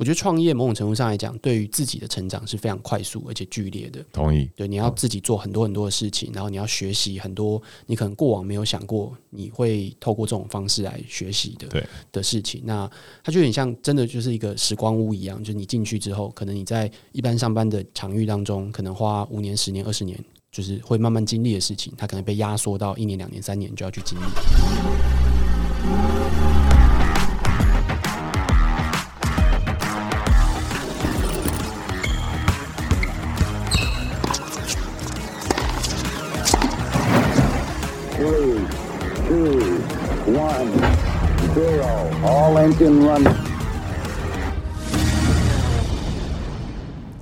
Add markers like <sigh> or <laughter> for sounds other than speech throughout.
我觉得创业某种程度上来讲，对于自己的成长是非常快速而且剧烈的。同意。对，你要自己做很多很多的事情，然后你要学习很多你可能过往没有想过你会透过这种方式来学习的对的事情。那它就有点像真的就是一个时光屋一样，就是你进去之后，可能你在一般上班的场域当中，可能花五年、十年、二十年，就是会慢慢经历的事情，它可能被压缩到一年、两年、三年就要去经历。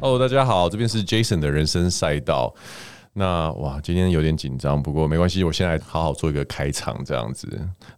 哦大家好，这边是 Jason 的人生赛道。那哇，今天有点紧张，不过没关系，我现在好好做一个开场，这样子。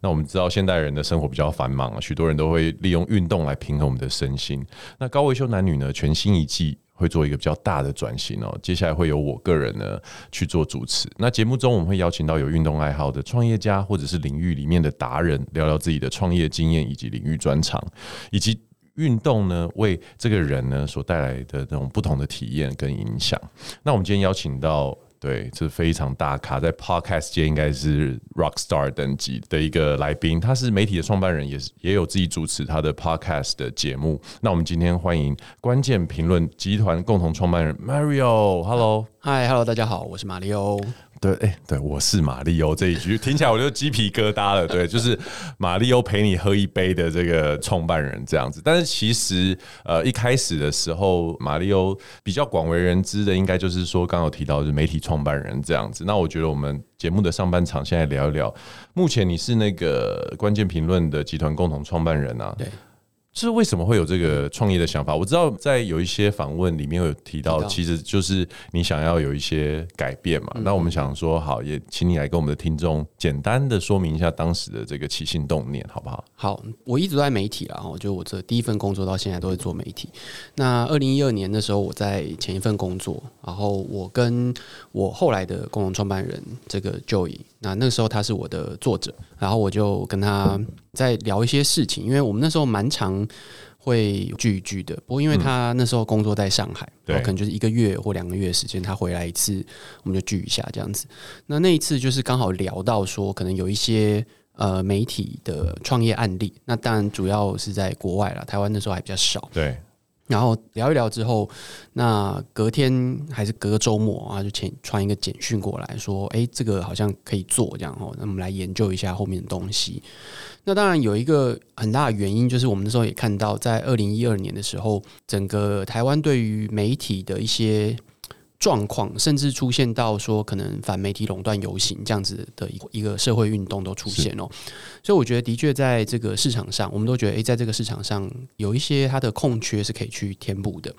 那我们知道现代人的生活比较繁忙，许多人都会利用运动来平衡我们的身心。那高维修男女呢，全新一季会做一个比较大的转型哦。接下来会由我个人呢去做主持。那节目中我们会邀请到有运动爱好的创业家，或者是领域里面的达人，聊聊自己的创业经验以及领域专长，以及。运动呢，为这个人呢所带来的这种不同的体验跟影响。那我们今天邀请到，对，这非常大咖，在 Podcast 界应该是 Rock Star 等级的一个来宾。他是媒体的创办人，也是也有自己主持他的 Podcast 的节目。那我们今天欢迎关键评论集团共同创办人 Mario，Hello，Hi，Hello，大家好，我是马力欧。对，哎，对，我是马力欧这一句听起来我就鸡皮疙瘩了。对，就是马力欧陪你喝一杯的这个创办人这样子。但是其实，呃，一开始的时候，马力欧比较广为人知的，应该就是说，刚刚有提到是媒体创办人这样子。那我觉得我们节目的上半场，现在聊一聊，目前你是那个关键评论的集团共同创办人啊。对。是为什么会有这个创业的想法？我知道在有一些访问里面有提到，其实就是你想要有一些改变嘛。那我们想说，好，也请你来跟我们的听众简单的说明一下当时的这个起心动念，好不好？好，我一直都在媒体啦，就我这第一份工作到现在都在做媒体。那二零一二年的时候，我在前一份工作，然后我跟我后来的共同创办人这个 Joey。那那个时候他是我的作者，然后我就跟他在聊一些事情，因为我们那时候蛮常会聚一聚的。不过因为他那时候工作在上海，对，可能就是一个月或两个月时间，他回来一次，我们就聚一下这样子。那那一次就是刚好聊到说，可能有一些呃媒体的创业案例，那当然主要是在国外了，台湾那时候还比较少。对。然后聊一聊之后，那隔天还是隔个周末啊，就传传一个简讯过来说：“哎，这个好像可以做这样哦，那我们来研究一下后面的东西。”那当然有一个很大的原因，就是我们那时候也看到，在二零一二年的时候，整个台湾对于媒体的一些。状况甚至出现到说，可能反媒体垄断游行这样子的一一个社会运动都出现哦，所以我觉得的确在这个市场上，我们都觉得诶，在这个市场上有一些它的空缺是可以去填补的。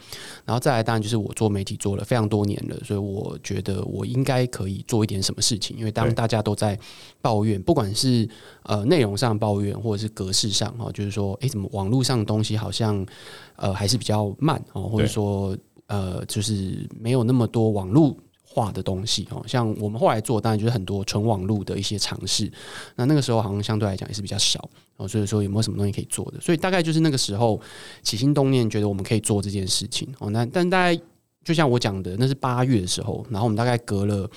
然后再来，当然就是我做媒体做了非常多年了，所以我觉得我应该可以做一点什么事情。因为当大家都在抱怨，不管是呃内容上抱怨，或者是格式上哈，就是说，诶，怎么网络上的东西好像呃还是比较慢哦，或者说。呃，就是没有那么多网络化的东西哦，像我们后来做，当然就是很多纯网络的一些尝试。那那个时候好像相对来讲也是比较少哦，所以说有没有什么东西可以做的？所以大概就是那个时候起心动念，觉得我们可以做这件事情哦。那但大概就像我讲的，那是八月的时候，然后我们大概隔了。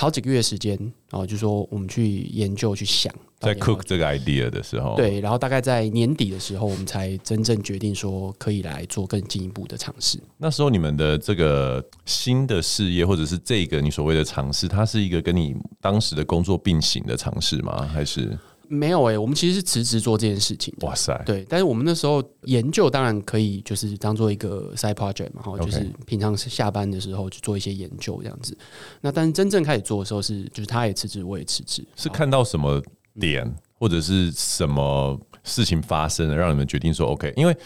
好几个月时间，然后就说我们去研究、去想，在 cook 这个 idea 的时候，对，然后大概在年底的时候，我们才真正决定说可以来做更进一步的尝试。那时候你们的这个新的事业，或者是这个你所谓的尝试，它是一个跟你当时的工作并行的尝试吗？还是？没有诶、欸，我们其实是辞职做这件事情。哇塞，对，但是我们那时候研究当然可以，就是当做一个 side project 嘛，哈，就是平常下班的时候去做一些研究这样子。那但是真正开始做的时候是，就是他也辞职，我也辞职。是看到什么点或者是什么事情发生了，让你们决定说 OK？因为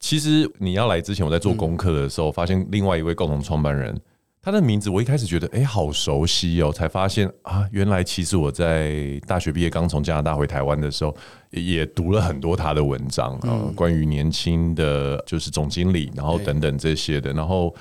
其实你要来之前，我在做功课的时候，发现另外一位共同创办人。他的名字我一开始觉得哎、欸，好熟悉哦，才发现啊，原来其实我在大学毕业刚从加拿大回台湾的时候，也读了很多他的文章啊，嗯、关于年轻的就是总经理，然后等等这些的。然后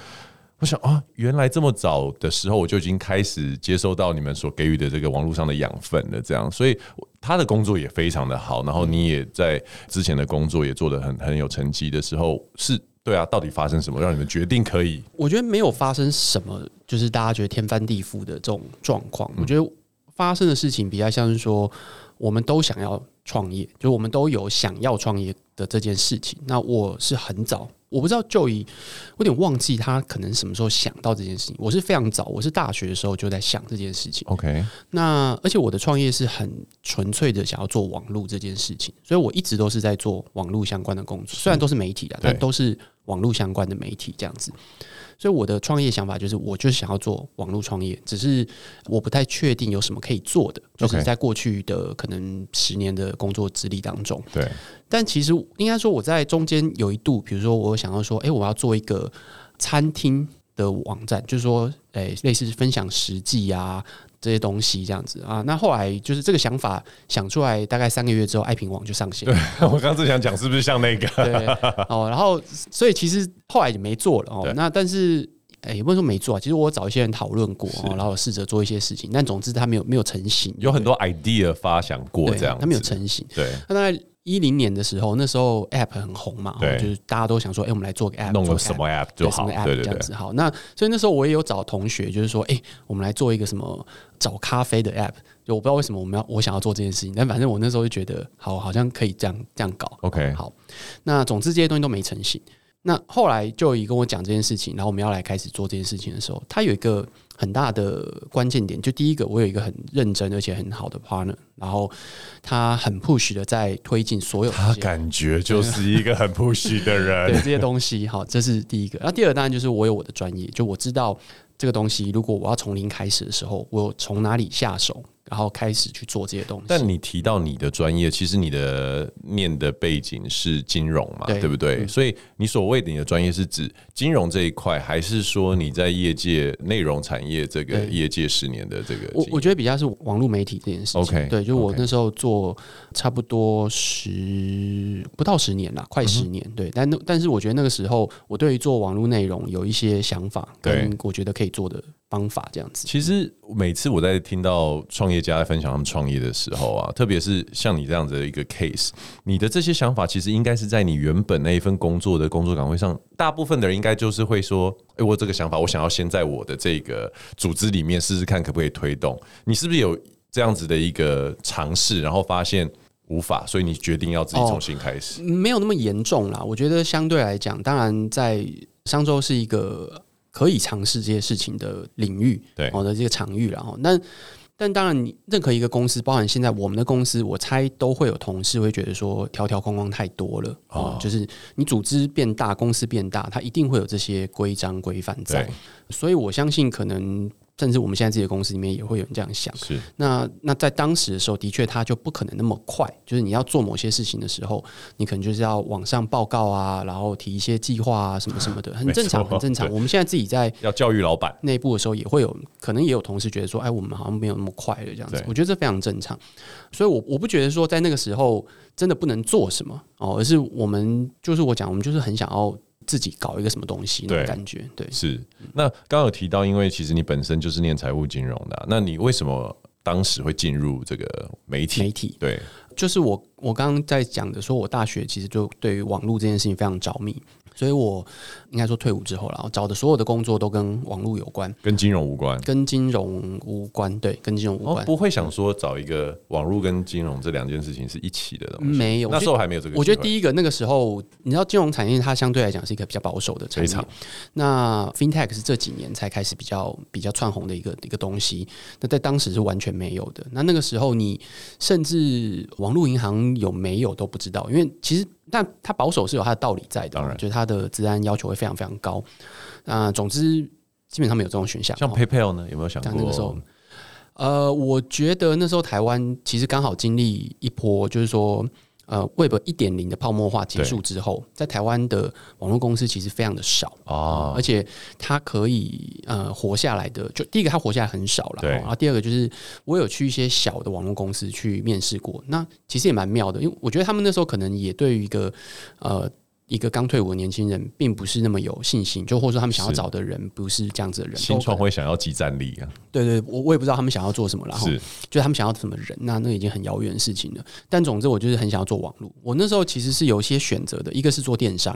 我想啊，原来这么早的时候我就已经开始接收到你们所给予的这个网络上的养分了，这样，所以他的工作也非常的好。然后你也在之前的工作也做得很很有成绩的时候是。对啊，到底发生什么让你们决定可以？我觉得没有发生什么，就是大家觉得天翻地覆的这种状况。我觉得发生的事情比较像是说，我们都想要创业，就是我们都有想要创业的这件事情。那我是很早。我不知道 Joey，我有点忘记他可能什么时候想到这件事情。我是非常早，我是大学的时候就在想这件事情。OK，那而且我的创业是很纯粹的想要做网络这件事情，所以我一直都是在做网络相关的工作，虽然都是媒体的，但都是网络相关的媒体这样子。所以我的创业想法就是，我就是想要做网络创业，只是我不太确定有什么可以做的，就是在过去的可能十年的工作资历当中。对，但其实应该说我在中间有一度，比如说我想要说，哎，我要做一个餐厅的网站，就是说，哎，类似分享实际啊。这些东西这样子啊，那后来就是这个想法想出来，大概三个月之后，爱平网就上线。对，<laughs> 我刚刚正想讲，是不是像那个？对哦，然后所以其实后来也没做了哦。那但是哎，也不能说没做啊，其实我找一些人讨论过哦，然后试着做一些事情，但总之他没有没有成型。有很多 idea 发想过这样，他没有成型。对，那大概一零年的时候，那时候 app 很红嘛，对，就是大家都想说，哎，我们来做个 app，弄个什么 app 就好，对对对，这样子好。那所以那时候我也有找同学，就是说，哎，我们来做一个什么。找咖啡的 app，就我不知道为什么我们要我想要做这件事情，但反正我那时候就觉得好，好像可以这样这样搞。OK，好，那总之这些东西都没成型。那后来就有跟我讲这件事情，然后我们要来开始做这件事情的时候，他有一个很大的关键点，就第一个，我有一个很认真而且很好的 partner，然后他很 push 的在推进所有，他感觉就是一个很 push 的人，<laughs> 对这些东西，好，这是第一个。那第二当然就是我有我的专业，就我知道。这个东西，如果我要从零开始的时候，我从哪里下手，然后开始去做这些东西。但你提到你的专业，其实你的念的背景是金融嘛，对，对不对？嗯。所以你所谓的你的专业是指金融这一块，还是说你在业界内容产业这个业界十年的这个？我我觉得比较是网络媒体这件事情。OK，对，就我那时候做差不多十不到十年了，快十年。嗯、对，但但是我觉得那个时候我对于做网络内容有一些想法，跟我觉得可以做的。方法这样子，其实每次我在听到创业家在分享他们创业的时候啊，特别是像你这样子的一个 case，你的这些想法其实应该是在你原本那一份工作的工作岗位上，大部分的人应该就是会说：“哎，我这个想法，我想要先在我的这个组织里面试试看，可不可以推动？”你是不是有这样子的一个尝试，然后发现无法，所以你决定要自己重新开始？哦，没有那么严重啦，我觉得相对来讲，当然在商周是一个。可以尝试这些事情的领域，对，好的这个场域，然后，那但当然，你任何一个公司，包含现在我们的公司，我猜都会有同事会觉得说，条条框框太多了，哦，就是你组织变大，公司变大，它一定会有这些规章规范在，所以我相信可能。甚至我们现在自己的公司里面也会有人这样想。是，那那在当时的时候，的确他就不可能那么快。就是你要做某些事情的时候，你可能就是要网上报告啊，然后提一些计划啊，什么什么的，<laughs> 很正常，很正常。我们现在自己在要教育老板内部的时候，也会有可能也有同事觉得说，哎，我们好像没有那么快的这样子。我觉得这非常正常。所以我我不觉得说在那个时候真的不能做什么哦，而是我们就是我讲，我们就是很想要。自己搞一个什么东西那种感觉，对，对是。那刚刚有提到，因为其实你本身就是念财务金融的啊，那你为什么当时会进入这个媒体？媒体对，就是我我刚刚在讲的，说我大学其实就对于网络这件事情非常着迷。所以我应该说退伍之后了，然后找的所有的工作都跟网络有关，跟金融无关，跟金融无关，对，跟金融无关。哦、不会想说找一个网络跟金融这两件事情是一起的东西？没有，那时候还没有这个。我觉得第一个那个时候，你知道金融产业它相对来讲是一个比较保守的产业，那 FinTech 是这几年才开始比较比较窜红的一个一个东西。那在当时是完全没有的。那那个时候你甚至网络银行有没有都不知道，因为其实。但它保守是有它的道理在的，当然，就是它的治安要求会非常非常高。那总之，基本上没有这种选项。像 PayPal 呢，有没有想过？那个时候，呃，我觉得那时候台湾其实刚好经历一波，就是说。呃，Web 一点零的泡沫化结束之后，在台湾的网络公司其实非常的少啊，而且它可以呃活下来的，就第一个它活下来很少了，对，然后第二个就是我有去一些小的网络公司去面试过，那其实也蛮妙的，因为我觉得他们那时候可能也对于一个呃。一个刚退伍的年轻人，并不是那么有信心，就或者说他们想要找的人不是这样子的人。新创会想要即战力啊？对，对对，我我也不知道他们想要做什么，然后就他们想要什么人，那那已经很遥远的事情了。但总之，我就是很想要做网络。我那时候其实是有一些选择的，一个是做电商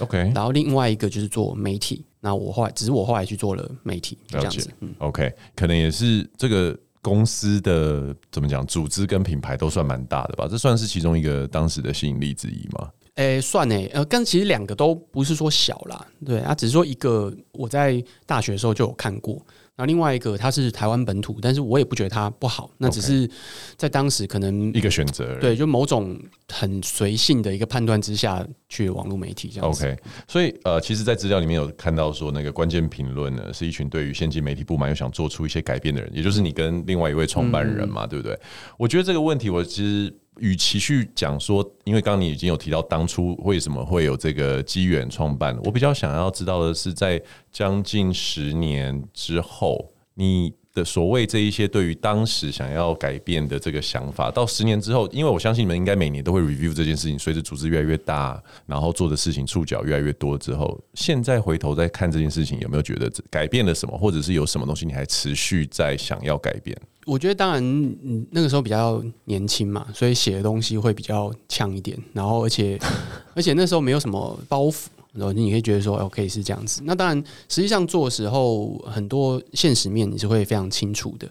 ，OK，然后另外一个就是做媒体。那我后来只是我后来去做了媒体，这样子。嗯，OK，可能也是这个公司的怎么讲，组织跟品牌都算蛮大的吧？这算是其中一个当时的吸引力之一吗？诶、欸，算诶、欸，呃，但其实两个都不是说小啦，对啊，只是说一个我在大学的时候就有看过，然后另外一个它是台湾本土，但是我也不觉得它不好，那只是在当时可能一个选择，对，就某种很随性的一个判断之下去网络媒体这样子。OK，所以呃，其实，在资料里面有看到说，那个关键评论呢，是一群对于现今媒体不满又想做出一些改变的人，也就是你跟另外一位创办人嘛，嗯、对不对？我觉得这个问题，我其实。与其去讲说，因为刚刚你已经有提到当初为什么会有这个机缘创办，我比较想要知道的是，在将近十年之后，你的所谓这一些对于当时想要改变的这个想法，到十年之后，因为我相信你们应该每年都会 review 这件事情，随着组织越来越大，然后做的事情触角越来越多之后，现在回头再看这件事情，有没有觉得改变了什么，或者是有什么东西你还持续在想要改变？我觉得当然，那个时候比较年轻嘛，所以写的东西会比较呛一点。然后，而且 <laughs> 而且那时候没有什么包袱，然后你可以觉得说，OK 是这样子。那当然，实际上做的时候，很多现实面你是会非常清楚的。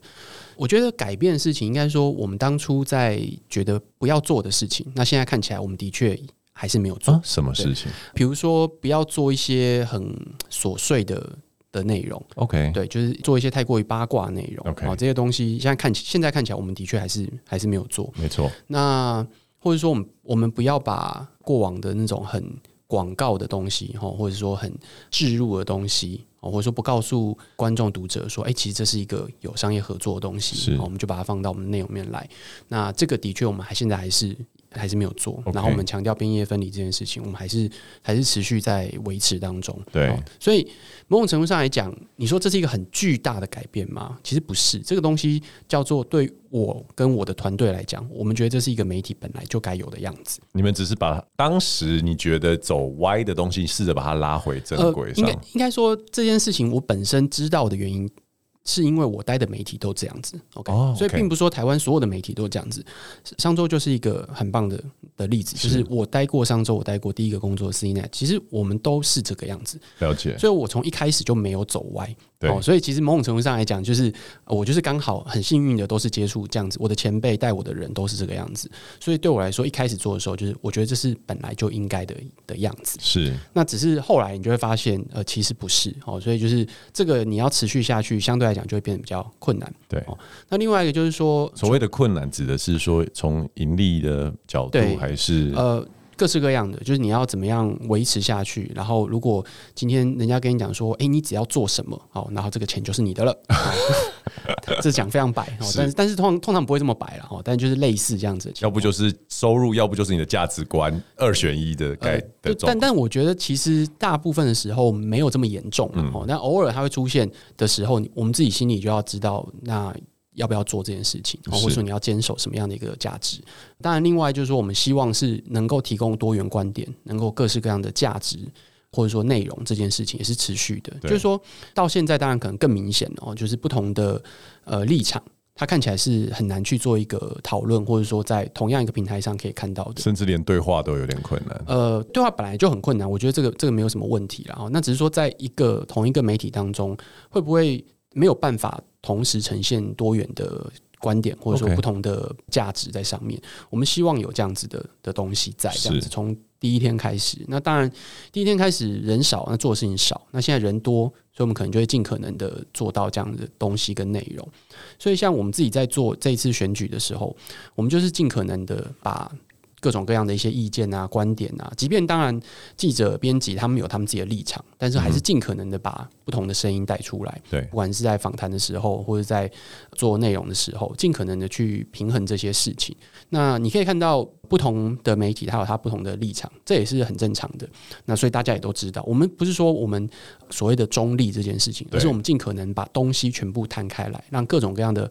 我觉得改变的事情，应该说我们当初在觉得不要做的事情，那现在看起来，我们的确还是没有做。什么事情？比如说，不要做一些很琐碎的。的内容，OK，对，就是做一些太过于八卦内容，OK，这些东西现在看起，现在看起来，我们的确还是还是没有做，没错。那或者说，我们我们不要把过往的那种很广告的东西，哈，或者说很置入的东西，或者说不告诉观众读者说，哎，其实这是一个有商业合作的东西，我们就把它放到我们的内容面来。那这个的确，我们还现在还是。还是没有做然后我们强调边业分离这件事情，我们还是还是持续在维持当中。对，所以某种程度上来讲，你说这是一个很巨大的改变吗？其实不是，这个东西叫做对我跟我的团队来讲，我们觉得这是一个媒体本来就该有的样子。你们只是把当时你觉得走歪的东西，试着把它拉回正轨上。呃、应该应该说这件事情，我本身知道的原因。是因为我待的媒体都这样子，OK，, oh, okay. 所以并不是说台湾所有的媒体都这样子。商周就是一个很棒的的例子，就是我待过商周，我待过第一个工作 CNET，其实我们都是这个样子。了解，所以我从一开始就没有走歪。对、哦，所以其实某种程度上来讲，就是我就是刚好很幸运的，都是接触这样子。我的前辈带我的人都是这个样子，所以对我来说，一开始做的时候，就是我觉得这是本来就应该的的样子。是，那只是后来你就会发现，呃，其实不是哦。所以就是这个你要持续下去，相对来讲就会变得比较困难。对，哦，那另外一个就是说，所谓的困难指的是说从盈利的角度，还是呃。各式各样的，就是你要怎么样维持下去。然后，如果今天人家跟你讲说，哎、欸，你只要做什么，好，然后这个钱就是你的了。<laughs> 这讲非常白，但是但是通常通常不会这么白了哈，但就是类似这样子。要不就是收入，要不就是你的价值观，二选一的概、呃、但但我觉得其实大部分的时候没有这么严重哦、嗯，但偶尔它会出现的时候，我们自己心里就要知道那。要不要做这件事情，或者说你要坚守什么样的一个价值？当然，另外就是说，我们希望是能够提供多元观点，能够各式各样的价值，或者说内容，这件事情也是持续的。就是说到现在，当然可能更明显哦，就是不同的呃立场，它看起来是很难去做一个讨论，或者说在同样一个平台上可以看到的，甚至连对话都有点困难。呃，对话本来就很困难，我觉得这个这个没有什么问题了。那只是说，在一个同一个媒体当中，会不会没有办法？同时呈现多元的观点，或者说不同的价值在上面。我们希望有这样子的的东西在这样子。从第一天开始，那当然第一天开始人少，那做的事情少。那现在人多，所以我们可能就会尽可能的做到这样的东西跟内容。所以像我们自己在做这一次选举的时候，我们就是尽可能的把。各种各样的一些意见啊、观点啊，即便当然记者、编辑他们有他们自己的立场，但是还是尽可能的把不同的声音带出来。对，不管是在访谈的时候，或者在做内容的时候，尽可能的去平衡这些事情。那你可以看到不同的媒体，它有它不同的立场，这也是很正常的。那所以大家也都知道，我们不是说我们所谓的中立这件事情，而是我们尽可能把东西全部摊开来，让各种各样的。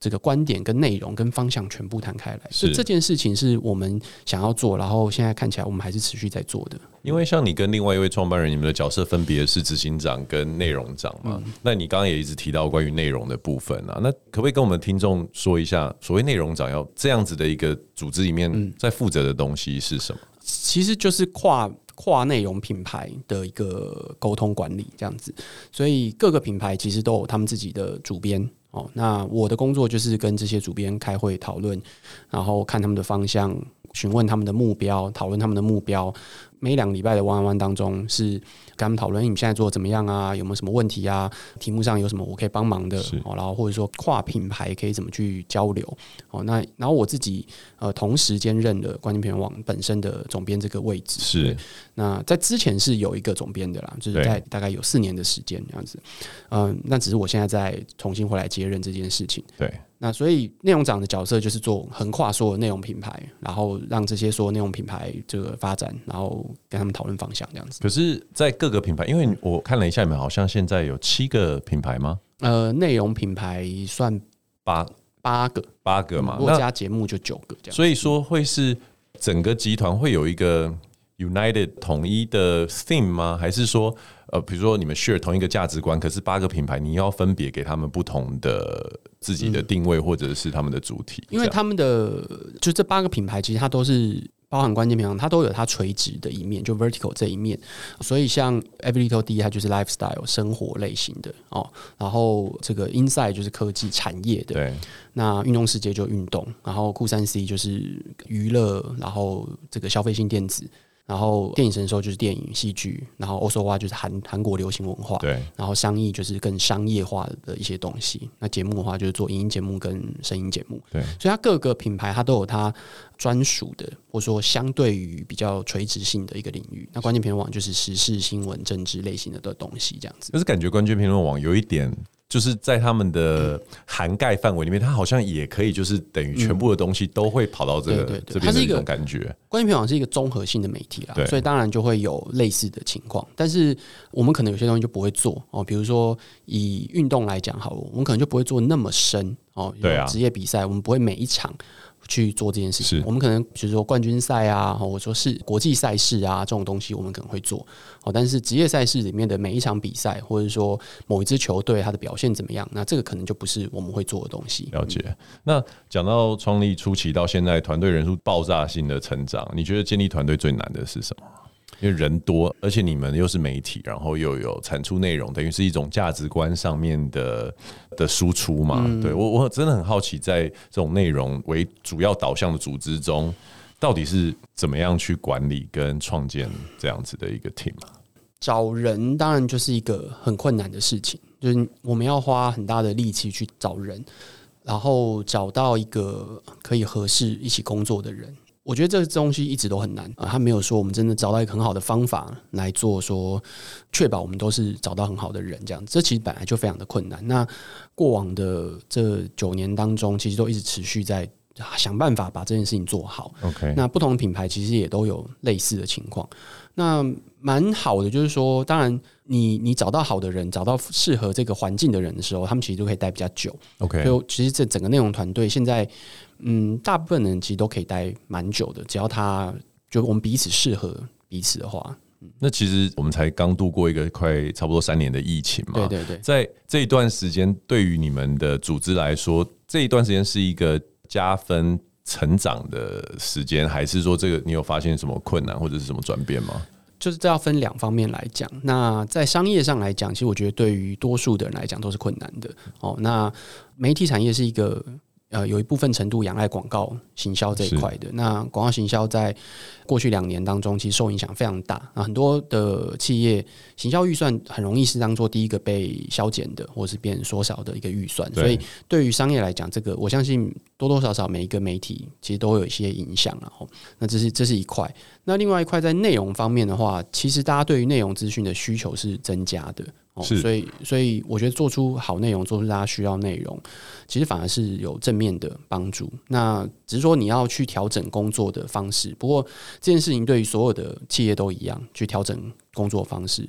这个观点跟内容跟方向全部摊开来，是这件事情是我们想要做，然后现在看起来我们还是持续在做的。因为像你跟另外一位创办人，你们的角色分别是执行长跟内容长嘛？嗯、那你刚刚也一直提到关于内容的部分啊，那可不可以跟我们听众说一下，所谓内容长要这样子的一个组织里面在负责的东西是什么？嗯、其实就是跨跨内容品牌的一个沟通管理这样子，所以各个品牌其实都有他们自己的主编。那我的工作就是跟这些主编开会讨论，然后看他们的方向，询问他们的目标，讨论他们的目标。每两个礼拜的 on one 当中，是跟他们讨论你们现在做的怎么样啊？有没有什么问题啊？题目上有什么我可以帮忙的？哦，然后或者说跨品牌可以怎么去交流？哦，那然后我自己呃同时兼任的关键评论网本身的总编这个位置。是。那在之前是有一个总编的啦，就是在大概有四年的时间这样子。嗯，那只是我现在在重新回来接任这件事情。对。那所以内容长的角色就是做横跨所有内容品牌，然后让这些所有内容品牌这个发展，然后跟他们讨论方向这样子。可是，在各个品牌，因为我看了一下，你们好像现在有七个品牌吗？呃，内容品牌算八八个，八个嘛，如果加节目就九个这样。所以说，会是整个集团会有一个 United 统一的 theme 吗？还是说？呃，比如说你们 share 同一个价值观，可是八个品牌，你要分别给他们不同的自己的定位，或者是他们的主题。因为他们的就这八个品牌，其实它都是包含关键品牌，它都有它垂直的一面，就 vertical 这一面。所以像 Every Little D，它就是 lifestyle 生活类型的哦。然后这个 Inside 就是科技产业的，对。那运动世界就运动，然后酷三 C 就是娱乐，然后这个消费性电子。然后电影神兽就是电影戏剧，然后欧索哇就是韩韩国流行文化，对。然后商业就是更商业化的一些东西。那节目的话就是做影音节目跟声音节目，对。所以它各个品牌它都有它专属的，或者说相对于比较垂直性的一个领域。那关键评论网就是时事新闻、政治类型的的东西，这样子。可是感觉关键评论网有一点。就是在他们的涵盖范围里面，它好像也可以，就是等于全部的东西都会跑到这个这边的一种感觉。关键评论网是一个综合性的媒体啦，所以当然就会有类似的情况。但是我们可能有些东西就不会做哦，比如说以运动来讲好了，我们可能就不会做那么深哦。对啊，职业比赛我们不会每一场。去做这件事情，我们可能比如说冠军赛啊，或者说是国际赛事啊这种东西，我们可能会做。哦，但是职业赛事里面的每一场比赛，或者说某一支球队它的表现怎么样，那这个可能就不是我们会做的东西。了解。那讲到创立初期到现在，团队人数爆炸性的成长，你觉得建立团队最难的是什么？因为人多，而且你们又是媒体，然后又有产出内容，等于是一种价值观上面的的输出嘛。嗯、对我，我真的很好奇，在这种内容为主要导向的组织中，到底是怎么样去管理跟创建这样子的一个 team？找人当然就是一个很困难的事情，就是我们要花很大的力气去找人，然后找到一个可以合适一起工作的人。我觉得这个东西一直都很难啊，他没有说我们真的找到一个很好的方法来做，说确保我们都是找到很好的人这样子，这其实本来就非常的困难。那过往的这九年当中，其实都一直持续在想办法把这件事情做好。OK，那不同的品牌其实也都有类似的情况。那蛮好的，就是说，当然你你找到好的人，找到适合这个环境的人的时候，他们其实都可以待比较久。OK，就其实这整个内容团队现在。嗯，大部分人其实都可以待蛮久的，只要他就我们彼此适合彼此的话。那其实我们才刚度过一个快差不多三年的疫情嘛，对对对，在这一段时间，对于你们的组织来说，这一段时间是一个加分成长的时间，还是说这个你有发现什么困难或者是什么转变吗？就是这要分两方面来讲。那在商业上来讲，其实我觉得对于多数的人来讲都是困难的。哦，那媒体产业是一个。呃，有一部分程度仰赖广告行销这一块的。那广告行销在过去两年当中，其实受影响非常大。啊，很多的企业行销预算很容易是当做第一个被削减的，或是变缩小的一个预算。所以，对于商业来讲，这个我相信多多少少每一个媒体其实都会有一些影响。然后，那这是这是一块。那另外一块在内容方面的话，其实大家对于内容资讯的需求是增加的。是，所以，所以我觉得做出好内容，做出大家需要内容，其实反而是有正面的帮助。那只是说你要去调整工作的方式。不过这件事情对于所有的企业都一样，去调整工作方式。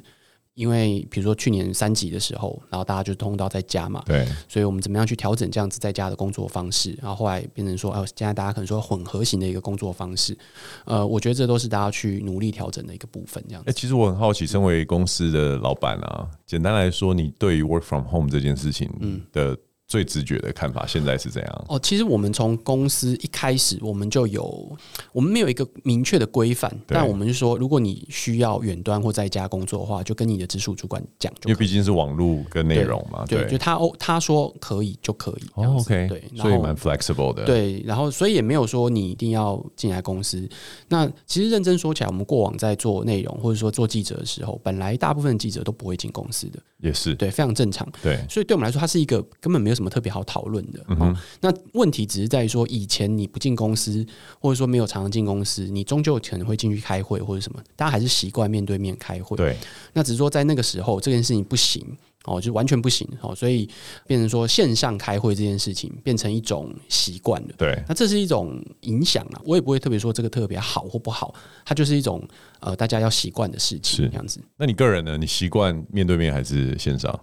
因为比如说去年三级的时候，然后大家就通到在家嘛，对，所以我们怎么样去调整这样子在家的工作方式？然后后来变成说，哦，现在大家可能说混合型的一个工作方式，呃，我觉得这都是大家去努力调整的一个部分。这样子，哎，其实我很好奇，身为公司的老板啊，简单来说，你对于 work from home 这件事情嗯的。最直觉的看法现在是怎样？哦，其实我们从公司一开始，我们就有，我们没有一个明确的规范，但我们就说，如果你需要远端或在家工作的话，就跟你的直属主管讲，因为毕竟是网络跟内容嘛，对，对就他哦，他说可以就可以。哦，OK，对，所以蛮 flexible 的。对，然后所以也没有说你一定要进来公司。那其实认真说起来，我们过往在做内容或者说做记者的时候，本来大部分记者都不会进公司的，也是对，非常正常。对，所以对我们来说，它是一个根本没有什么特别好讨论的。嗯，那问题只是在于说，以前你不进公司，或者说没有常常进公司，你终究可能会进去开会或者什么，大家还是习惯面对面开会。对，那只是说在那个时候，这件事情不行哦，就完全不行哦，所以变成说线上开会这件事情变成一种习惯了。对，那这是一种影响啊，我也不会特别说这个特别好或不好，它就是一种呃大家要习惯的事情这样子。那你个人呢？你习惯面对面还是线上？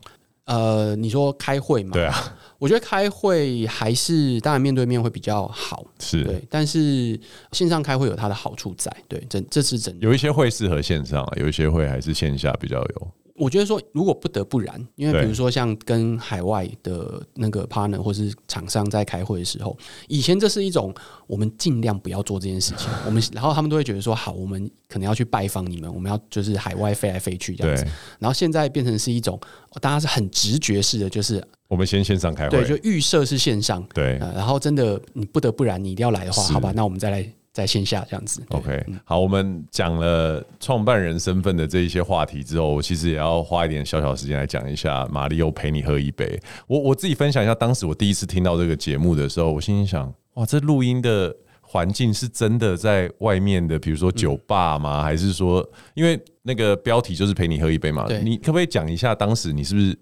呃，你说开会嘛？对啊，我觉得开会还是当然面对面会比较好，是对，但是线上开会有它的好处在，对，这这是真的。有一些会适合线上，有一些会还是线下比较有。我觉得说，如果不得不然，因为比如说像跟海外的那个 partner 或是厂商在开会的时候，以前这是一种我们尽量不要做这件事情，<laughs> 我们然后他们都会觉得说，好，我们可能要去拜访你们，我们要就是海外飞来飞去这样子，然后现在变成是一种大家是很直觉式的，就是我们先线上开会，对，就预设是线上，对，然后真的你不得不然，你一定要来的话，好吧，那我们再来。在线下这样子，OK，好，我们讲了创办人身份的这一些话题之后，我其实也要花一点小小时间来讲一下马里欧陪你喝一杯。我我自己分享一下，当时我第一次听到这个节目的时候，我心里想，哇，这录音的环境是真的在外面的，比如说酒吧吗？还是说，因为那个标题就是陪你喝一杯嘛？你可不可以讲一下，当时你是不是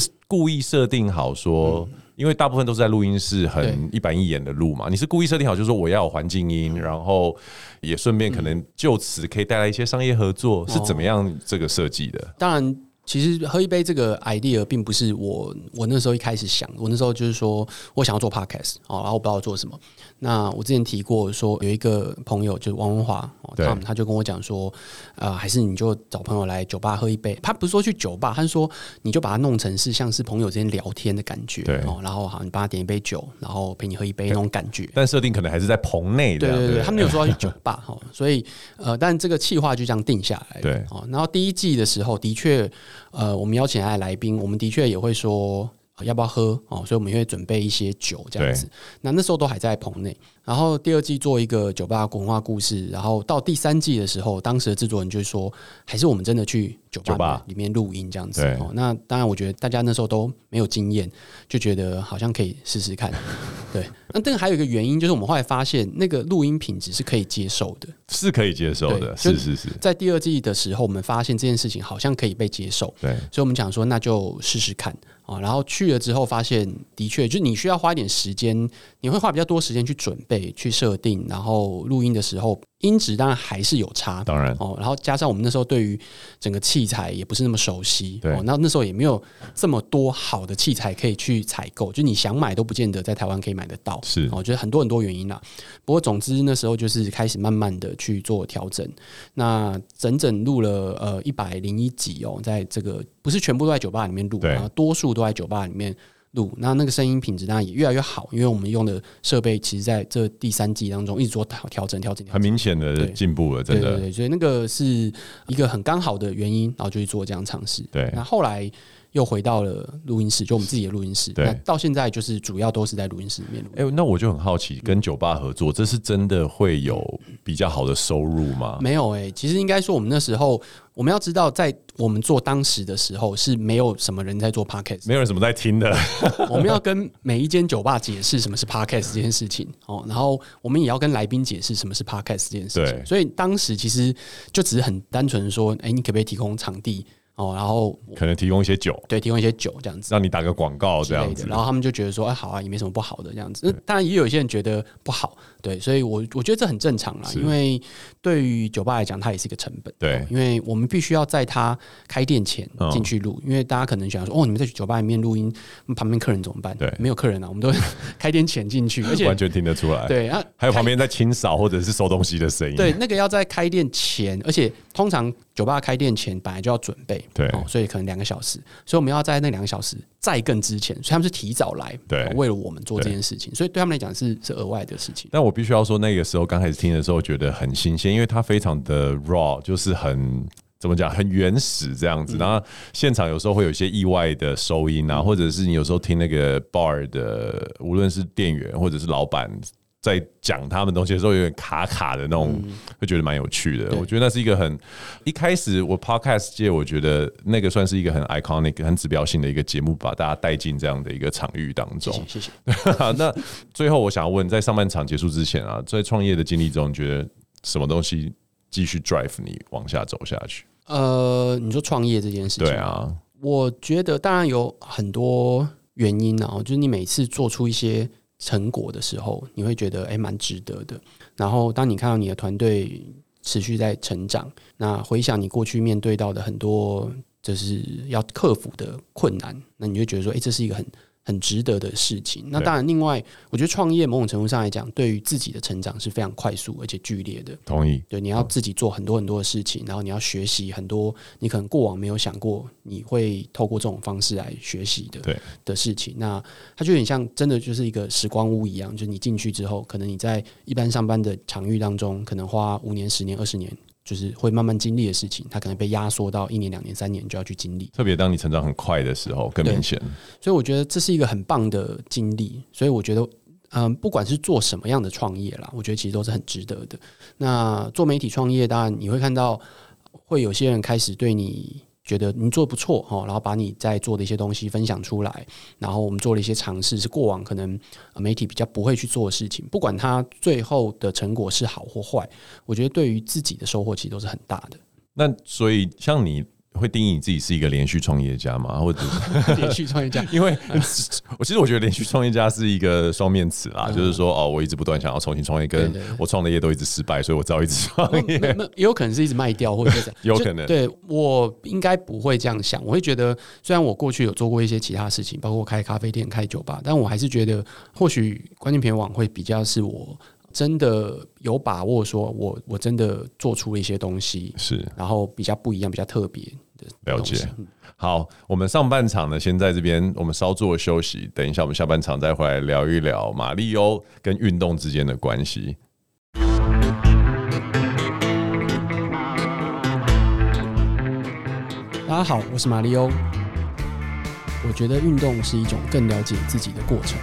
是故意设定好说？因为大部分都是在录音室很一板一眼的录嘛，你是故意设定好，就是说我要有环境音，然后也顺便可能就此可以带来一些商业合作，是怎么样这个设计的？当然，其实喝一杯这个 idea 并不是我我那时候一开始想，我那时候就是说我想要做 podcast 哦，然后我不知道做什么。那我之前提过说，有一个朋友就是王文华，他他就跟我讲说，呃，还是你就找朋友来酒吧喝一杯。他不是说去酒吧，他是说你就把它弄成是像是朋友之间聊天的感觉，哦，然后好，你帮他点一杯酒，然后陪你喝一杯那种感觉。但设定可能还是在棚内的，对对对，他没有说要去酒吧哈，所以呃，但这个计划就这样定下来，对，哦，然后第一季的时候，的确，呃，我们邀请来的来宾，我们的确也会说。要不要喝哦？所以我们会准备一些酒这样子。那那时候都还在棚内。然后第二季做一个酒吧文化故事，然后到第三季的时候，当时的制作人就说，还是我们真的去酒吧里面录音这样子。哦，那当然，我觉得大家那时候都没有经验，就觉得好像可以试试看。<laughs> 对，那这个还有一个原因，就是我们后来发现那个录音品质是可以接受的，是可以接受的。是是是，在第二季的时候，我们发现这件事情好像可以被接受。对，所以我们讲说，那就试试看。啊，然后去了之后发现，的确，就你需要花一点时间，你会花比较多时间去准备、去设定，然后录音的时候。音质当然还是有差，当然哦。然后加上我们那时候对于整个器材也不是那么熟悉，对。那那时候也没有这么多好的器材可以去采购，就你想买都不见得在台湾可以买得到。是，我觉得很多很多原因啦。不过总之那时候就是开始慢慢的去做调整。那整整录了呃一百零一集哦，在这个不是全部都在酒吧里面录，啊，多数都在酒吧里面。录，那那个声音品质当然也越来越好，因为我们用的设备其实在这第三季当中一直做调调整、调整、整，很明显的进步了，真的。对对对，所以那个是一个很刚好的原因，然后就去做这样尝试。对，那后来。又回到了录音室，就我们自己的录音室。对，到现在就是主要都是在录音室里面录。哎、欸，那我就很好奇，跟酒吧合作，这是真的会有比较好的收入吗？没有哎、欸，其实应该说，我们那时候我们要知道，在我们做当时的时候，是没有什么人在做 podcast，没有人什么在听的。<laughs> 我们要跟每一间酒吧解释什么是 podcast 这件事情哦，然后我们也要跟来宾解释什么是 podcast 这件事情。所以当时其实就只是很单纯的说，哎、欸，你可不可以提供场地？哦，然后可能提供一些酒，对，提供一些酒这样子，让你打个广告这样子，然后他们就觉得说，哎，好啊，也没什么不好的这样子。那当然也有一些人觉得不好，对，所以我我觉得这很正常啦，因为对于酒吧来讲，它也是一个成本，对，因为我们必须要在他开店前进去录，因为大家可能想说，哦，你们在酒吧里面录音，旁边客人怎么办？对，没有客人啊，我们都 <laughs> 开店前进去，而且完全听得出来，对啊，还有旁边在清扫或者是收东西的声音，对，那个要在开店前，而且通常酒吧开店前本来就要准备，对，所以可能。两个小时，所以我们要在那两个小时再更之前，所以他们是提早来，对，为了我们做这件事情，所以对他们来讲是是额外的事情。但我必须要说，那个时候刚开始听的时候觉得很新鲜，因为它非常的 raw，就是很怎么讲，很原始这样子。然后现场有时候会有一些意外的收音啊，或者是你有时候听那个 bar 的，无论是店员或者是老板。在讲他们东西的时候，有点卡卡的那种，会觉得蛮有趣的。我觉得那是一个很一开始我 podcast 界，我觉得那个算是一个很 iconic、很指标性的一个节目，把大家带进这样的一个场域当中。谢谢。<laughs> 那最后我想要问，在上半场结束之前啊，在创业的经历中，你觉得什么东西继续 drive 你往下走下去？呃，你说创业这件事情，对啊，我觉得当然有很多原因啊，就是你每次做出一些。成果的时候，你会觉得诶蛮值得的。然后，当你看到你的团队持续在成长，那回想你过去面对到的很多就是要克服的困难，那你就觉得说，诶，这是一个很。很值得的事情。那当然，另外，我觉得创业某种程度上来讲，对于自己的成长是非常快速而且剧烈的。同意。对，你要自己做很多很多的事情，然后你要学习很多你可能过往没有想过你会透过这种方式来学习的对的事情。那它就有点像真的就是一个时光屋一样，就是你进去之后，可能你在一般上班的场域当中，可能花五年、十年、二十年。就是会慢慢经历的事情，它可能被压缩到一年、两年、三年就要去经历。特别当你成长很快的时候，更明显。所以我觉得这是一个很棒的经历。所以我觉得，嗯，不管是做什么样的创业啦，我觉得其实都是很值得的。那做媒体创业，当然你会看到，会有些人开始对你。觉得你做的不错哈，然后把你在做的一些东西分享出来，然后我们做了一些尝试，是过往可能媒体比较不会去做的事情。不管它最后的成果是好或坏，我觉得对于自己的收获其实都是很大的。那所以像你。会定义你自己是一个连续创业家吗？或者是 <laughs> 连续创业家？<laughs> 因为 <laughs> 我其实我觉得连续创业家是一个双面词啦，就是说哦，我一直不断想要重新创业，跟我创的业都一直失败，所以我只好一直创业。那也有可能是一直卖掉，或者是有可能。对，我应该不会这样想，我会觉得虽然我过去有做过一些其他事情，包括开咖啡店、开酒吧，但我还是觉得或许关键评网会比较是我。真的有把握，说我我真的做出了一些东西，是，然后比较不一样，比较特别的了解。好，我们上半场呢，先在这边，我们稍作休息，等一下我们下半场再回来聊一聊马力欧跟运动之间的关系。大家好，我是马力欧。我觉得运动是一种更了解自己的过程。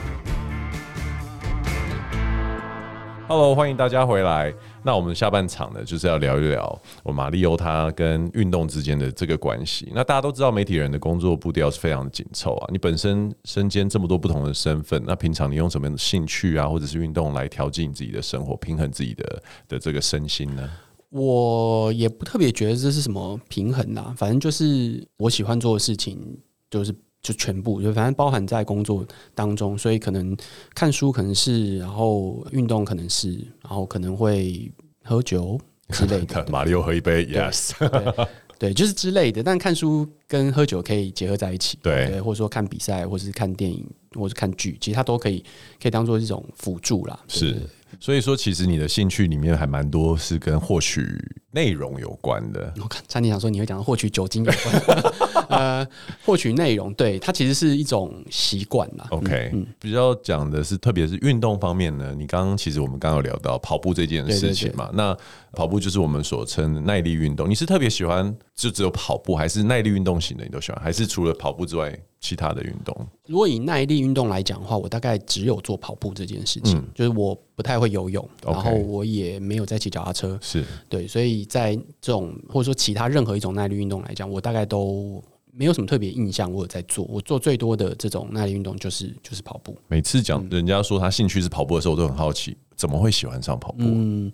Hello，欢迎大家回来。那我们下半场呢，就是要聊一聊我马力欧他跟运动之间的这个关系。那大家都知道，媒体人的工作步调是非常紧凑啊。你本身身兼这么多不同的身份，那平常你用什么样的兴趣啊，或者是运动来调剂你自己的生活，平衡自己的的这个身心呢？我也不特别觉得这是什么平衡啊，反正就是我喜欢做的事情，就是。就全部就反正包含在工作当中，所以可能看书可能是，然后运动可能是，然后可能会喝酒之类的。<laughs> 马里奥喝一杯，yes，对，对，就是之类的。但看书跟喝酒可以结合在一起，对，对，或者说看比赛，或者是看电影，或者是看剧，其实它都可以可以当做一种辅助啦。是。所以说，其实你的兴趣里面还蛮多是跟获取内容有关的。我看差点想说你会讲到获取酒精有关，<laughs> 呃，获取内容，对，它其实是一种习惯啦。OK，嗯，比较讲的是，特别是运动方面呢，你刚刚其实我们刚刚有聊到跑步这件事情嘛，那跑步就是我们所称的耐力运动。你是特别喜欢就只有跑步，还是耐力运动型的你都喜欢，还是除了跑步之外？其他的运动，如果以耐力运动来讲的话，我大概只有做跑步这件事情，嗯、就是我不太会游泳然后我也没有在骑脚踏车，是对，所以在这种或者说其他任何一种耐力运动来讲，我大概都没有什么特别印象。我有在做，我做最多的这种耐力运动就是就是跑步。每次讲人家说他兴趣是跑步的时候，我都很好奇，怎么会喜欢上跑步？嗯，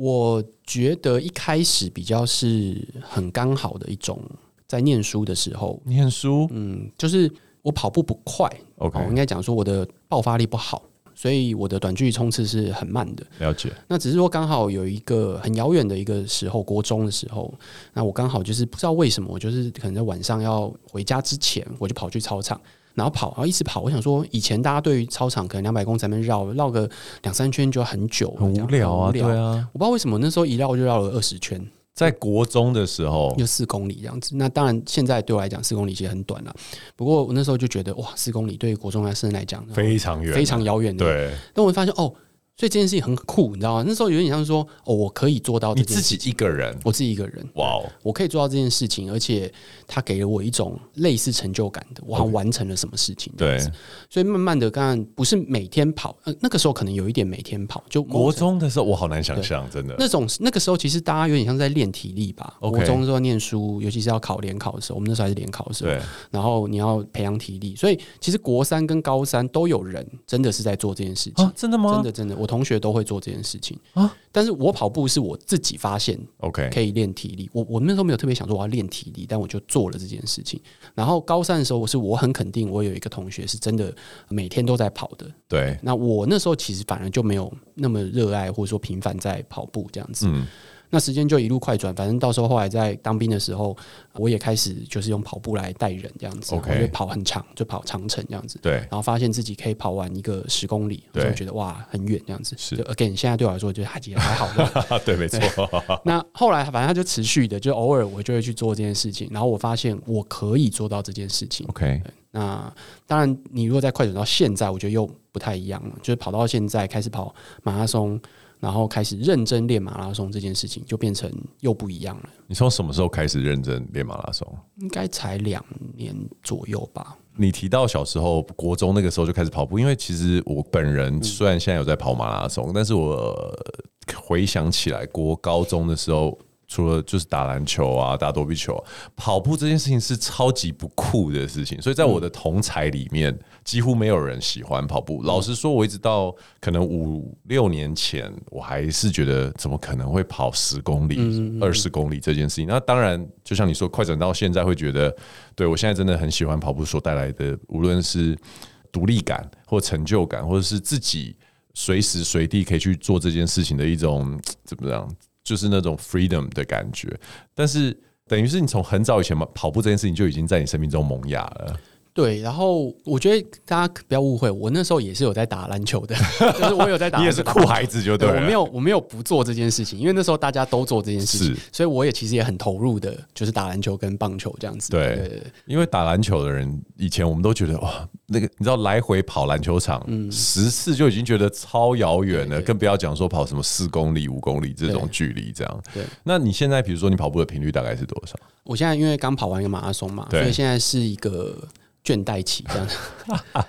我觉得一开始比较是很刚好的一种。在念书的时候，念书，嗯，就是我跑步不快，OK，我应该讲说我的爆发力不好，所以我的短距离冲刺是很慢的。了解。那只是说刚好有一个很遥远的一个时候，国中的时候，那我刚好就是不知道为什么，我就是可能在晚上要回家之前，我就跑去操场。然后跑，然后一直跑。我想说，以前大家对于操场可能两百公尺在那边绕绕个两三圈就很久，很无聊啊，对啊。我不知道为什么那时候一绕就绕了二十圈，在国中的时候就四公里这样子。那当然，现在对我来讲四公里其实很短了。不过我那时候就觉得，哇，四公里对于国中生来讲非常远，非常遥远的。对。但我发现哦。所以这件事情很酷，你知道吗？那时候有点像说，哦，我可以做到这件事情。你自己一个人，我自己一个人，哇哦，我可以做到这件事情，而且他给了我一种类似成就感的，我好像完成了什么事情。对，所以慢慢的，刚刚不是每天跑，呃，那个时候可能有一点每天跑。就国中的时候，我好难想象，真的那种那个时候，其实大家有点像在练体力吧。国中的时候念书，尤其是要考联考的时候，我们那时候还是联考的时候，对，然后你要培养体力，所以其实国三跟高三都有人真的是在做这件事情。真的吗？真的真的，我同学都会做这。件事情啊，但是我跑步是我自己发现，OK，可以练体力。我我那时候没有特别想说我要练体力，但我就做了这件事情。然后高三的时候，我是我很肯定，我有一个同学是真的每天都在跑的。对，那我那时候其实反而就没有那么热爱或者说频繁在跑步这样子。嗯。那时间就一路快转，反正到时候后来在当兵的时候，我也开始就是用跑步来带人这样子，因为跑很长，就跑长城这样子。对，然后发现自己可以跑完一个十公里，就觉得哇很远这样子。是，again，现在对我来说就还也还好的。<laughs> 对，没错。<laughs> 那后来反正他就持续的，就偶尔我就会去做这件事情，然后我发现我可以做到这件事情。OK，那当然你如果再快转到现在，我觉得又不太一样了，就是跑到现在开始跑马拉松。然后开始认真练马拉松这件事情，就变成又不一样了。你从什么时候开始认真练马拉松？应该才两年左右吧。你提到小时候国中那个时候就开始跑步，因为其实我本人虽然现在有在跑马拉松，嗯、但是我回想起来，国高中的时候。除了就是打篮球啊，打躲避球，跑步这件事情是超级不酷的事情，所以在我的同才里面，几乎没有人喜欢跑步。老实说，我一直到可能五六年前，我还是觉得怎么可能会跑十公里、二十公里这件事情。那当然，就像你说，快转到现在会觉得，对我现在真的很喜欢跑步所带来的，无论是独立感或成就感，或者是自己随时随地可以去做这件事情的一种怎么样？就是那种 freedom 的感觉，但是等于是你从很早以前嘛，跑步这件事情就已经在你生命中萌芽了。对，然后我觉得大家不要误会，我那时候也是有在打篮球的，就是我有在打，<laughs> 你也是酷孩子就对了，对，我没有我没有不做这件事情，因为那时候大家都做这件事情，所以我也其实也很投入的，就是打篮球跟棒球这样子。对，因为打篮球的人以前我们都觉得哇，那个你知道来回跑篮球场十次就已经觉得超遥远了，更不要讲说跑什么四公里、五公里这种距离这样。对，那你现在比如说你跑步的频率大概是多少？我现在因为刚跑完一个马拉松嘛，所以现在是一个。倦怠期这样，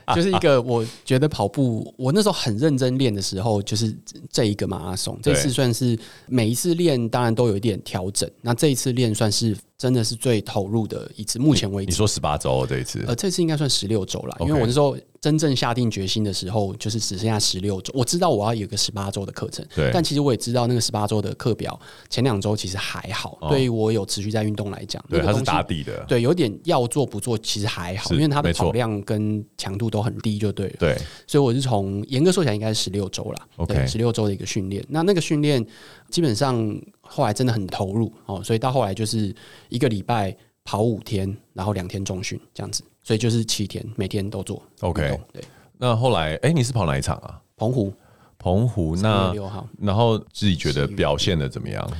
<laughs> 就是一个我觉得跑步，我那时候很认真练的时候，就是这一个马拉松，这次算是每一次练，当然都有一点调整。那这一次练算是。真的是最投入的一次，目前为止。你说十八周这一次？呃，这次应该算十六周了，因为我那时候真正下定决心的时候，就是只剩下十六周。我知道我要有个十八周的课程，对。但其实我也知道那个十八周的课表前两周其实还好，对于我有持续在运动来讲，对，它是打底的。对，有点要做不做其实还好，因为它的跑量跟强度都很低，就对了。对，所以我是从严格说起来应该是十六周了，OK，十六周的一个训练。那那个训练基本上。后来真的很投入哦，所以到后来就是一个礼拜跑五天，然后两天中训这样子，所以就是七天，每天都做。OK，对。那后来，哎、欸，你是跑哪一场啊？澎湖，澎湖。那六号。然后自己觉得表现的怎么样？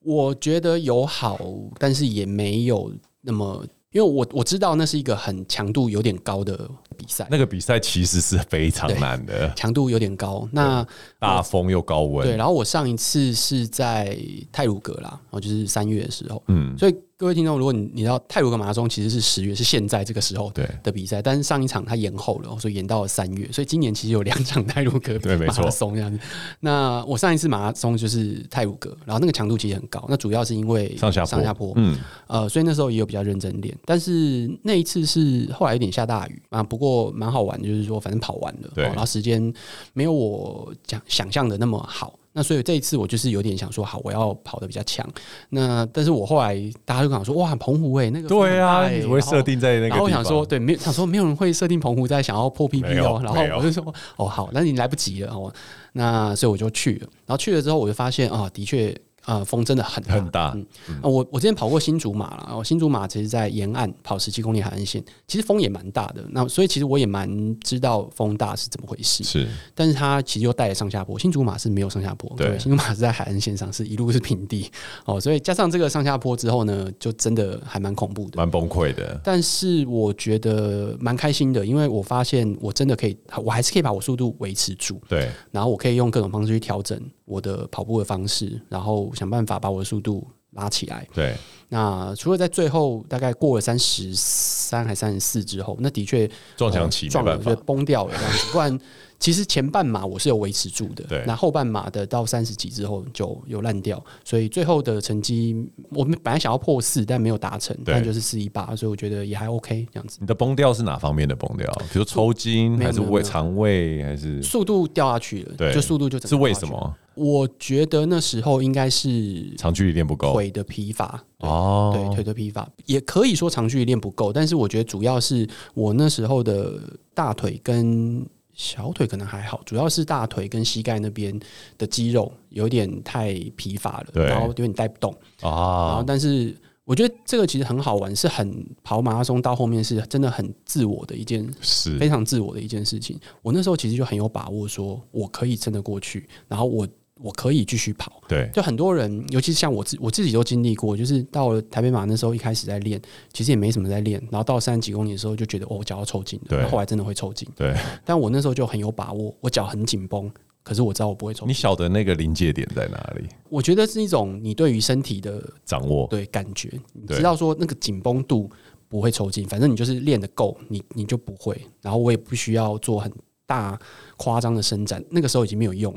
我觉得有好，但是也没有那么，因为我我知道那是一个很强度有点高的比赛。那个比赛其实是非常难的，强度有点高。那大风又高温，对。然后我上一次是在泰鲁格啦，然后就是三月的时候，嗯，所以。各位听众，如果你你知道泰鲁阁马拉松其实是十月，是现在这个时候的比赛，但是上一场它延后了，所以延到了三月，所以今年其实有两场泰鲁格 <laughs> 马拉松这样子。那我上一次马拉松就是泰鲁格，然后那个强度其实很高，那主要是因为上下上下坡，嗯，呃，所以那时候也有比较认真练，但是那一次是后来有点下大雨啊，不过蛮好玩，就是说反正跑完了，然后时间没有我讲想象的那么好。那所以这一次我就是有点想说，好，我要跑得比较强。那但是我后来大家就跟我说，哇，澎湖哎、欸，那个对啊，你会设定在那个。然后我想说，对，没有想说没有人会设定澎湖在想要破 PP 哦。然后我就说，哦，好，那你来不及了哦。那所以我就去了。然后去了之后，我就发现啊，的确。呃，风真的很大很大。嗯，嗯我我之前跑过新竹马了，然后新竹马其实，在沿岸跑十七公里海岸线，其实风也蛮大的。那所以其实我也蛮知道风大是怎么回事。是，但是它其实又带了上下坡。新竹马是没有上下坡，对，新竹马是在海岸线上，是一路是平地。哦，所以加上这个上下坡之后呢，就真的还蛮恐怖的，蛮崩溃的。但是我觉得蛮开心的，因为我发现我真的可以，我还是可以把我速度维持住。对，然后我可以用各种方式去调整。我的跑步的方式，然后想办法把我的速度拉起来。对，那除了在最后大概过了三十三还三十四之后，那的确撞墙期撞了，就崩掉了这样子。不然，其实前半马我是有维持住的。对，那后半马的到三十几之后就有烂掉，所以最后的成绩我们本来想要破四，但没有达成，但就是四一八，所以我觉得也还 OK 这样子。你的崩掉是哪方面的崩掉？比如抽筋还是胃肠胃还是速度掉下去了？对，就速度就。是为什么？我觉得那时候应该是长距离练不够，腿的疲乏哦，对，腿的疲乏也可以说长距离练不够，但是我觉得主要是我那时候的大腿跟小腿可能还好，主要是大腿跟膝盖那边的肌肉有点太疲乏了，然后有点带不动啊，然后但是。我觉得这个其实很好玩，是很跑马拉松到后面是真的很自我的一件，是非常自我的一件事情。我那时候其实就很有把握，说我可以撑得过去，然后我我可以继续跑。对，就很多人，尤其是像我自我自己都经历过，就是到了台北马那时候一开始在练，其实也没什么在练，然后到三十几公里的时候就觉得哦，我脚要抽筋了，对，后来真的会抽筋。对，但我那时候就很有把握，我脚很紧绷。可是我知道我不会抽。你晓得那个临界点在哪里？我觉得是一种你对于身体的掌握，对感觉，你知道说那个紧绷度不会抽筋，反正你就是练得够，你你就不会。然后我也不需要做很大夸张的伸展，那个时候已经没有用。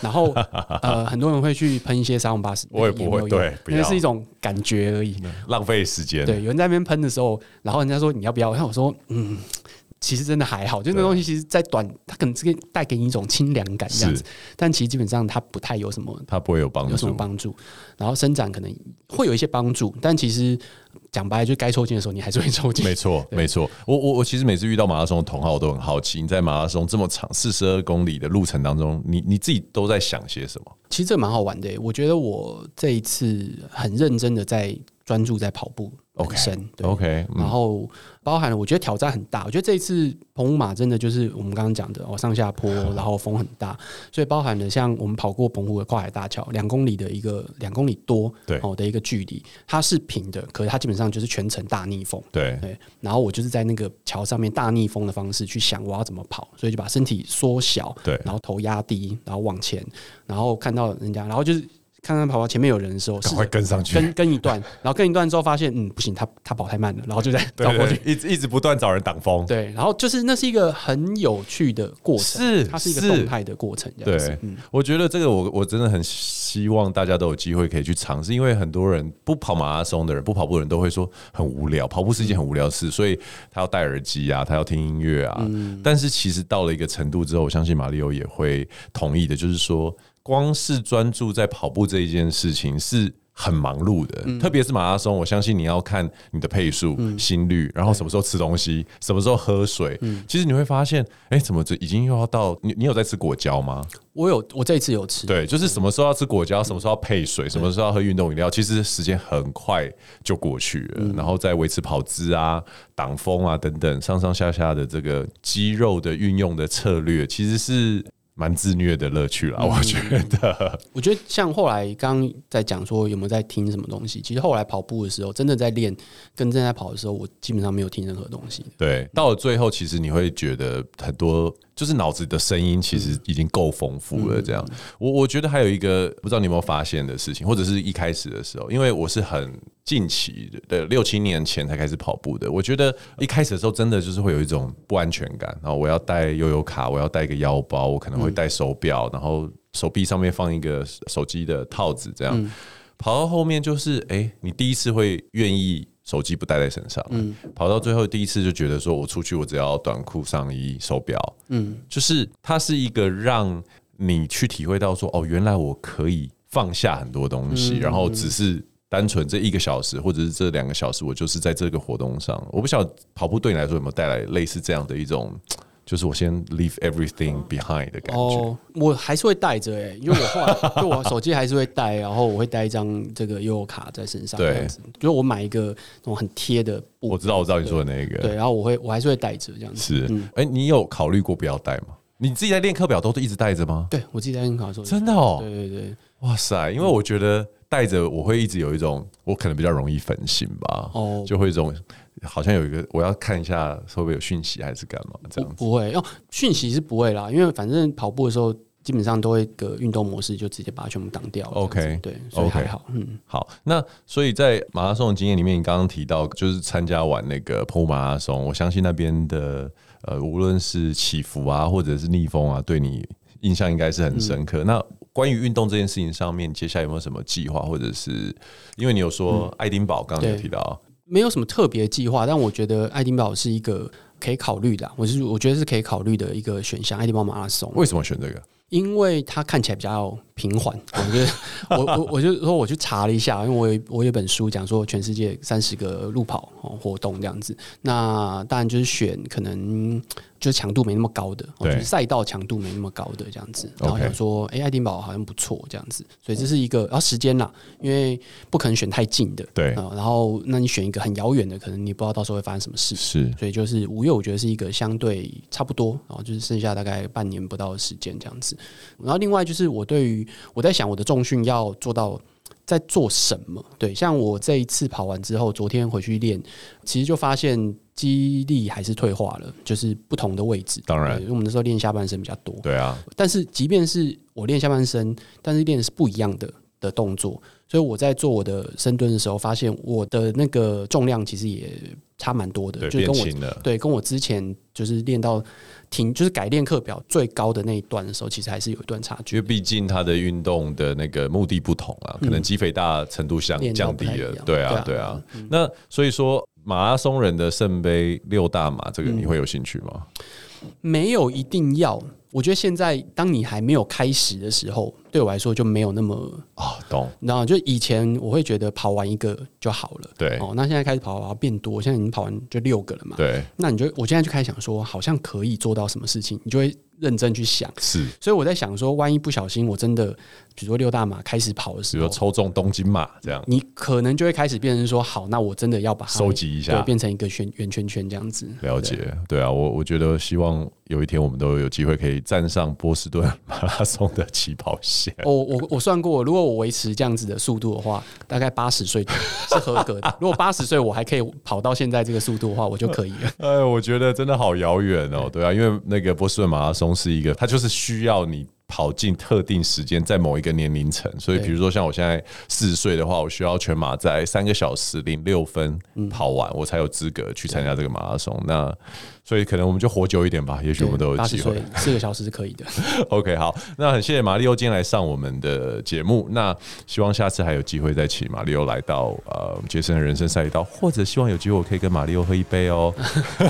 然后呃，很多人会去喷一些沙龙巴斯，我也不会，对，因为是一种感觉而已，浪费时间。对，有人在那边喷的时候，然后人家说你要不要？然后我说嗯。其实真的还好，就那东西，其实，在短，它可能这个带给你一种清凉感这样子，但其实基本上它不太有什么，它不会有帮助，有什么帮助。然后伸展可能会有一些帮助，但其实讲白了，就该抽筋的时候，你还是会抽筋。没错，<laughs> 没错。我我我其实每次遇到马拉松的同好，我都很好奇，你在马拉松这么长四十二公里的路程当中，你你自己都在想些什么？其实这蛮好玩的，我觉得我这一次很认真的在专注在跑步。OK，然后包含了，我觉得挑战很大。我觉得这一次澎湖马真的就是我们刚刚讲的哦，上下坡，<laughs> 然后风很大，所以包含了像我们跑过澎湖的跨海大桥，两公里的一个两公里多对哦的一个距离，它是平的，可是它基本上就是全程大逆风。对对，然后我就是在那个桥上面大逆风的方式去想我要怎么跑，所以就把身体缩小，对，然后头压低，然后往前，然后看到人家，然后就是。看看跑跑前面有人的时候，赶快跟上去，跟跟一段，<laughs> 然后跟一段之后发现，嗯，不行，他他跑太慢了，然后就在倒过去，一直一直不断找人挡风。对，然后就是那是一个很有趣的过程，是它是一个动态的过程。对，我觉得这个我我真的很希望大家都有机会可以去尝试，因为很多人不跑马拉松的人，不跑步的人都会说很无聊，跑步是一件很无聊的事，所以他要戴耳机啊，他要听音乐啊。但是其实到了一个程度之后，我相信马里欧也会同意的，就是说。光是专注在跑步这一件事情是很忙碌的，嗯、特别是马拉松，我相信你要看你的配速、嗯、心率，然后什么时候吃东西，什么时候喝水。嗯、其实你会发现，哎、欸，怎么这已经又要到你？你有在吃果胶吗？我有，我这一次有吃。对，就是什么时候要吃果胶，什么时候要配水，什么时候要喝运动饮料，其实时间很快就过去了。嗯、然后再维持跑姿啊、挡风啊等等，上上下下的这个肌肉的运用的策略，其实是。蛮自虐的乐趣啦，我觉得。<laughs> 我觉得像后来刚刚在讲说有没有在听什么东西，其实后来跑步的时候，真的在练跟正在跑的时候，我基本上没有听任何东西。对，到了最后，其实你会觉得很多。就是脑子的声音其实已经够丰富了，这样。我我觉得还有一个不知道你有没有发现的事情，或者是一开始的时候，因为我是很近期的六七年前才开始跑步的。我觉得一开始的时候真的就是会有一种不安全感，然后我要带悠悠卡，我要带一个腰包，我可能会带手表，然后手臂上面放一个手机的套子，这样。跑到后面就是，哎，你第一次会愿意。手机不带在身上，嗯，跑到最后第一次就觉得说，我出去我只要短裤、上衣、手表，嗯，就是它是一个让你去体会到说，哦，原来我可以放下很多东西，嗯、然后只是单纯这一个小时或者是这两个小时，我就是在这个活动上。我不晓得跑步对你来说有没有带来类似这样的一种。就是我先 leave everything behind 的感觉。哦，我还是会带着哎，因为我后来 <laughs> 就我手机还是会带，然后我会带一张这个悠游卡在身上。对，就是我买一个那种很贴的布。我知道，我知道你说的那个。对，然后我会我还是会带着这样子。是，哎、嗯，你有考虑过不要带吗？你自己在练课表都是一直带着吗？对，我自己在练课表的时候。真的哦。对对对。哇塞，因为我觉得带着我会一直有一种，我可能比较容易分心吧。哦。就会一种。好像有一个，我要看一下会不会有讯息还是干嘛这样子？不会，哦，讯息是不会啦，因为反正跑步的时候基本上都会个运动模式，就直接把它全部挡掉。OK，对，所以还好。Okay. 嗯，好。那所以在马拉松的经验里面，你刚刚提到就是参加完那个跑马拉松，我相信那边的呃，无论是起伏啊，或者是逆风啊，对你印象应该是很深刻。嗯、那关于运动这件事情上面，接下来有没有什么计划，或者是因为你有说爱丁堡，刚刚有提到。没有什么特别计划，但我觉得爱丁堡是一个可以考虑的，我是我觉得是可以考虑的一个选项。爱丁堡马拉松为什么选这个？因为它看起来比较平缓。<laughs> 我觉得我我我就说我去查了一下，因为我有我有本书讲说全世界三十个路跑活动这样子，那当然就是选可能。就是强度没那么高的，就是赛道强度没那么高的这样子，然后想说，哎，爱丁堡好像不错这样子，所以这是一个，然后时间啦，因为不可能选太近的，对，然后那你选一个很遥远的，可能你不知道到时候会发生什么事，是，所以就是五月，我觉得是一个相对差不多，然后就是剩下大概半年不到的时间这样子，然后另外就是我对于我在想我的重训要做到。在做什么？对，像我这一次跑完之后，昨天回去练，其实就发现肌力还是退化了，就是不同的位置。当然，因为我们那时候练下半身比较多。对啊。但是即便是我练下半身，但是练的是不一样的的动作，所以我在做我的深蹲的时候，发现我的那个重量其实也差蛮多的，就跟我对跟我之前就是练到。停，就是改练课表最高的那一段的时候，其实还是有一段差距。因为毕竟他的运动的那个目的不同啊，可能肌肥大程度相降低了。对啊，对啊。那所以说，马拉松人的圣杯六大马，这个你会有兴趣吗？没有一定要。我觉得现在，当你还没有开始的时候，对我来说就没有那么啊、哦，懂。然后就以前我会觉得跑完一个就好了，对。哦，那现在开始跑跑变多，现在已经跑完就六个了嘛，对。那你就我现在就开始想说，好像可以做到什么事情，你就会认真去想。是。所以我在想说，万一不小心我真的，比如说六大马开始跑的时候，比如说抽中东京马这样，你可能就会开始变成说，好，那我真的要把它收集一下，对，变成一个圈圆圈圈这样子。了解，对，对啊，我我觉得希望。有一天我们都有机会可以站上波士顿马拉松的起跑线。我我我算过，如果我维持这样子的速度的话，大概八十岁是合格的。如果八十岁我还可以跑到现在这个速度的话，我就可以了。<laughs> 哎，我觉得真的好遥远哦。对啊，因为那个波士顿马拉松是一个，它就是需要你。跑进特定时间，在某一个年龄层，所以比如说像我现在四十岁的话，我需要全马在三个小时零六分跑完，我才有资格去参加这个马拉松。那所以可能我们就活久一点吧，也许我们都有机会。四个小时是可以的。OK，好，那很谢谢马里欧今天来上我们的节目。那希望下次还有机会再请马里欧来到呃杰森的人生赛道，或者希望有机会我可以跟马里欧喝一杯哦。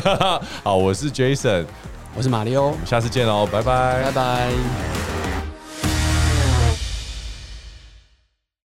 <laughs> 好，我是 Jason。我是马里欧，我们下次见喽，拜拜，拜拜。